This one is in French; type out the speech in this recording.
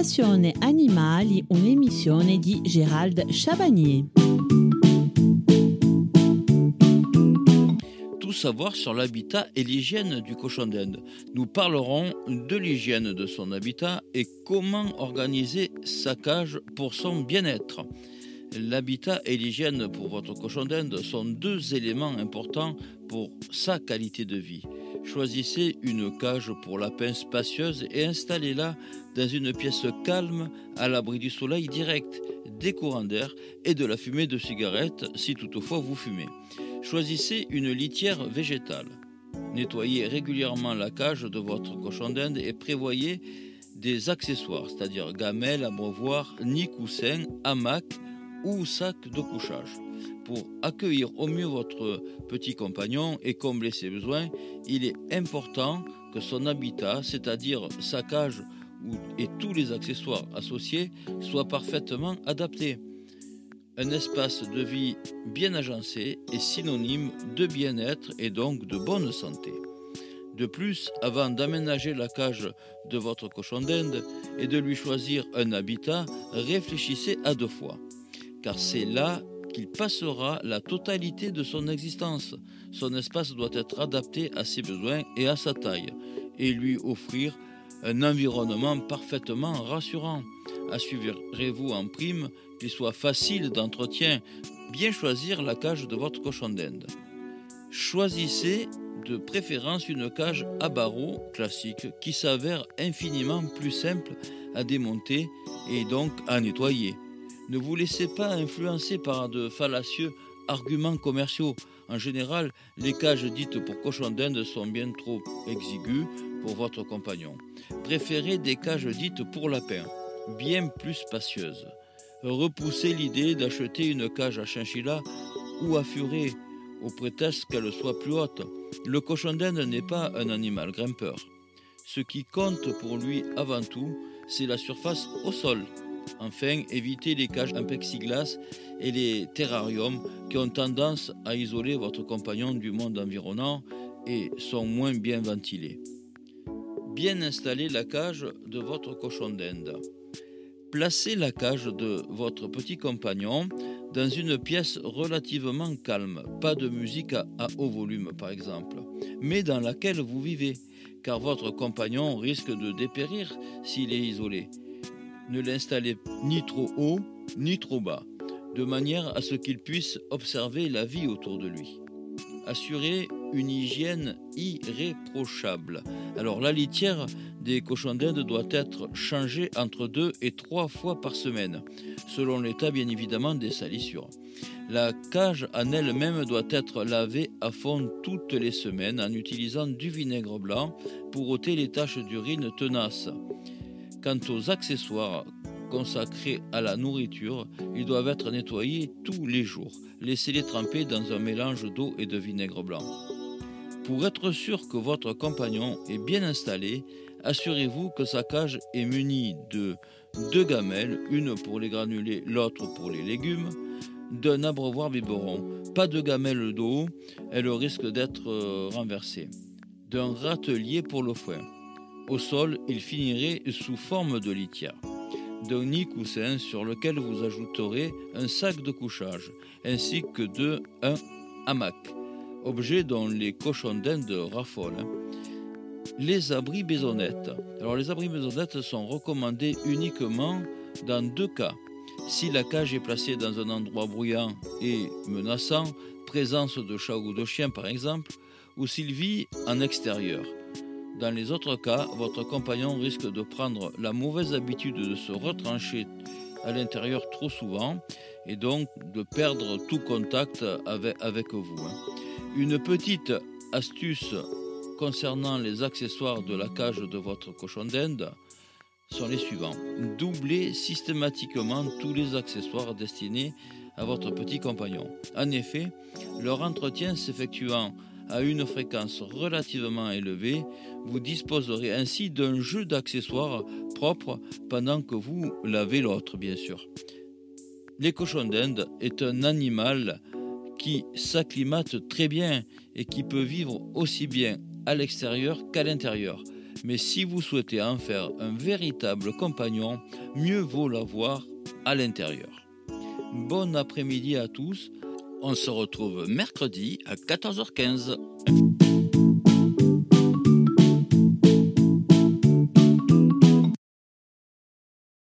Passione Animali, un'emissione di Gérald Chabagnier. Tout savoir sur l'habitat et l'hygiène du cochon d'Inde. Nous parlerons de l'hygiène de son habitat et comment organiser sa cage pour son bien-être. L'habitat et l'hygiène pour votre cochon d'Inde sont deux éléments importants pour sa qualité de vie. Choisissez une cage pour lapins spacieuse et installez-la dans une pièce calme à l'abri du soleil direct, des courants d'air et de la fumée de cigarette si toutefois vous fumez. Choisissez une litière végétale. Nettoyez régulièrement la cage de votre cochon d'Inde et prévoyez des accessoires, c'est-à-dire gamelles, abreuvoirs, nid coussins, hamac ou sac de couchage. Pour accueillir au mieux votre petit compagnon et combler ses besoins, il est important que son habitat, c'est-à-dire sa cage et tous les accessoires associés, soient parfaitement adaptés. Un espace de vie bien agencé est synonyme de bien-être et donc de bonne santé. De plus, avant d'aménager la cage de votre cochon d'Inde et de lui choisir un habitat, réfléchissez à deux fois, car c'est là qu'il passera la totalité de son existence. Son espace doit être adapté à ses besoins et à sa taille, et lui offrir un environnement parfaitement rassurant. Assurez-vous en prime qu'il soit facile d'entretien. Bien choisir la cage de votre cochon d'Inde. Choisissez de préférence une cage à barreaux classique qui s'avère infiniment plus simple à démonter et donc à nettoyer. Ne vous laissez pas influencer par de fallacieux arguments commerciaux. En général, les cages dites pour cochon d'Inde sont bien trop exiguës pour votre compagnon. Préférez des cages dites pour lapin, bien plus spacieuses. Repoussez l'idée d'acheter une cage à chinchilla ou à furet au prétexte qu'elle soit plus haute. Le cochon d'Inde n'est pas un animal grimpeur. Ce qui compte pour lui avant tout, c'est la surface au sol. Enfin, évitez les cages en plexiglas et les terrariums qui ont tendance à isoler votre compagnon du monde environnant et sont moins bien ventilés. Bien installer la cage de votre cochon d'Inde. Placez la cage de votre petit compagnon dans une pièce relativement calme, pas de musique à, haut volume par exemple, mais dans laquelle vous vivez, car votre compagnon risque de dépérir s'il est isolé. Ne l'installez ni trop haut ni trop bas, de manière à ce qu'il puisse observer la vie autour de lui. Assurez une hygiène irréprochable. Alors la litière des cochons d'Inde doit être changée entre deux et trois fois par semaine, selon l'état bien évidemment des salissures. La cage en elle-même doit être lavée à fond toutes les semaines en utilisant du vinaigre blanc pour ôter les taches d'urine tenaces. Quant aux accessoires consacrés à la nourriture, ils doivent être nettoyés tous les jours. Laissez-les tremper dans un mélange d'eau et de vinaigre blanc. Pour être sûr que votre compagnon est bien installé, assurez-vous que sa cage est munie de deux gamelles, une pour les granulés, l'autre pour les légumes, d'un abreuvoir biberon, pas de gamelle d'eau, elle risque d'être euh, renversée, d'un râtelier pour le foin. Au sol, il finirait sous forme de litière, d'un nid coussin sur lequel vous ajouterez un sac de couchage, ainsi que de un hamac, objet dont les cochons d'Inde raffolent. Les abris maisonnettes. Alors les abris maisonnettes sont recommandés uniquement dans deux cas. Si la cage est placée dans un endroit bruyant et menaçant, présence de chats ou de chiens par exemple, ou s'il vit en extérieur. Dans les autres cas, votre compagnon risque de prendre la mauvaise habitude de se retrancher à l'intérieur trop souvent et donc de perdre tout contact avec, vous. Hein. Une petite astuce concernant les accessoires de la cage de votre cochon d'Inde sont les suivants. Doublez systématiquement tous les accessoires destinés à votre petit compagnon. En effet, leur entretien s'effectuant à une fréquence relativement élevée, vous disposerez ainsi d'un jeu d'accessoires propres pendant que vous lavez l'autre, bien sûr. Les cochons d'Inde est un animal qui s'acclimate très bien et qui peut vivre aussi bien à l'extérieur qu'à l'intérieur. Mais si vous souhaitez en faire un véritable compagnon, mieux vaut l'avoir à l'intérieur. Bon après-midi à tous. On se retrouve mercredi à 14h15.